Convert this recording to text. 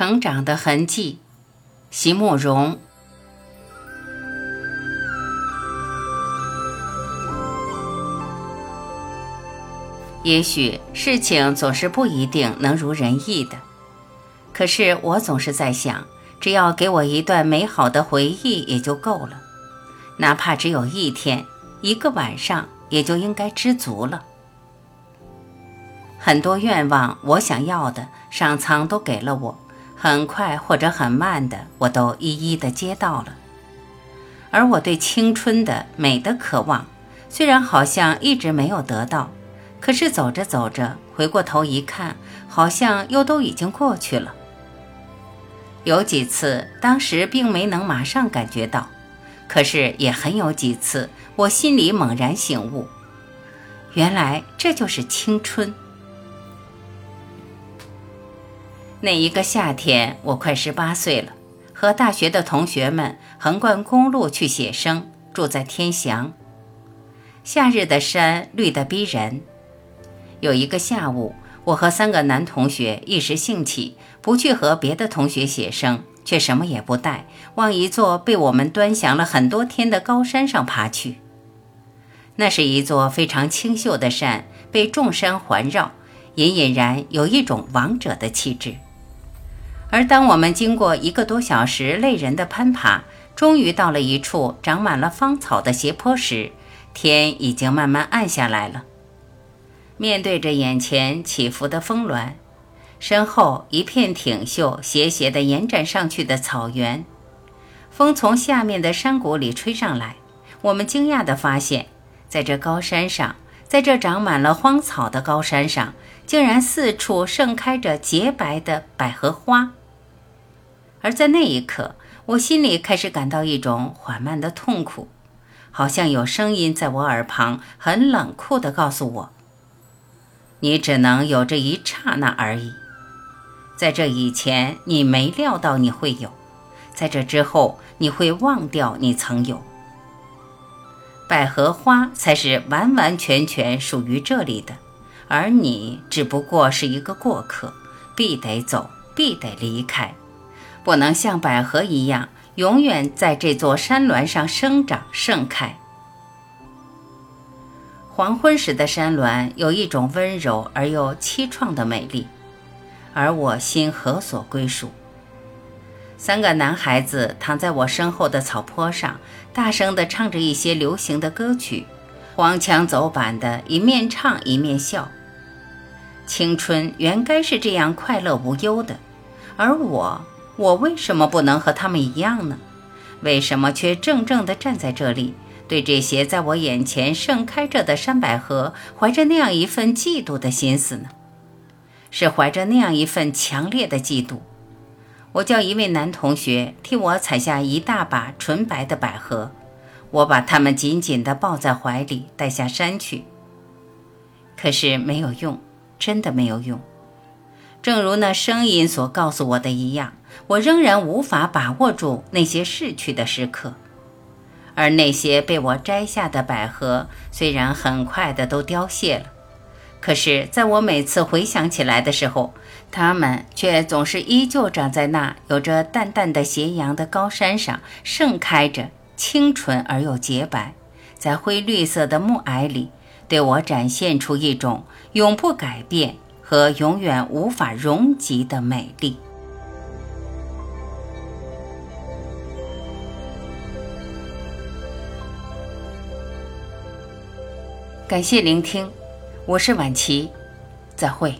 成长的痕迹，席慕容。也许事情总是不一定能如人意的，可是我总是在想，只要给我一段美好的回忆也就够了，哪怕只有一天、一个晚上，也就应该知足了。很多愿望，我想要的，上苍都给了我。很快或者很慢的，我都一一的接到了。而我对青春的美的渴望，虽然好像一直没有得到，可是走着走着，回过头一看，好像又都已经过去了。有几次，当时并没能马上感觉到，可是也很有几次，我心里猛然醒悟，原来这就是青春。那一个夏天，我快十八岁了，和大学的同学们横贯公路去写生，住在天祥。夏日的山绿得逼人。有一个下午，我和三个男同学一时兴起，不去和别的同学写生，却什么也不带，往一座被我们端详了很多天的高山上爬去。那是一座非常清秀的山，被众山环绕，隐隐然有一种王者的气质。而当我们经过一个多小时累人的攀爬，终于到了一处长满了芳草的斜坡时，天已经慢慢暗下来了。面对着眼前起伏的峰峦，身后一片挺秀斜斜地延展上去的草原，风从下面的山谷里吹上来，我们惊讶地发现，在这高山上，在这长满了荒草的高山上，竟然四处盛开着洁白的百合花。而在那一刻，我心里开始感到一种缓慢的痛苦，好像有声音在我耳旁很冷酷地告诉我：“你只能有这一刹那而已，在这以前你没料到你会有，在这之后你会忘掉你曾有。百合花才是完完全全属于这里的，而你只不过是一个过客，必得走，必得离开。”不能像百合一样永远在这座山峦上生长盛开。黄昏时的山峦有一种温柔而又凄怆的美丽，而我心何所归属？三个男孩子躺在我身后的草坡上，大声地唱着一些流行的歌曲，黄腔走板的，一面唱一面笑。青春原该是这样快乐无忧的，而我。我为什么不能和他们一样呢？为什么却怔怔地站在这里，对这些在我眼前盛开着的山百合，怀着那样一份嫉妒的心思呢？是怀着那样一份强烈的嫉妒。我叫一位男同学替我采下一大把纯白的百合，我把它们紧紧地抱在怀里，带下山去。可是没有用，真的没有用。正如那声音所告诉我的一样。我仍然无法把握住那些逝去的时刻，而那些被我摘下的百合，虽然很快的都凋谢了，可是在我每次回想起来的时候，它们却总是依旧长在那有着淡淡的斜阳的高山上，盛开着，清纯而又洁白，在灰绿色的暮霭里，对我展现出一种永不改变和永远无法容及的美丽。感谢聆听，我是晚琪，再会。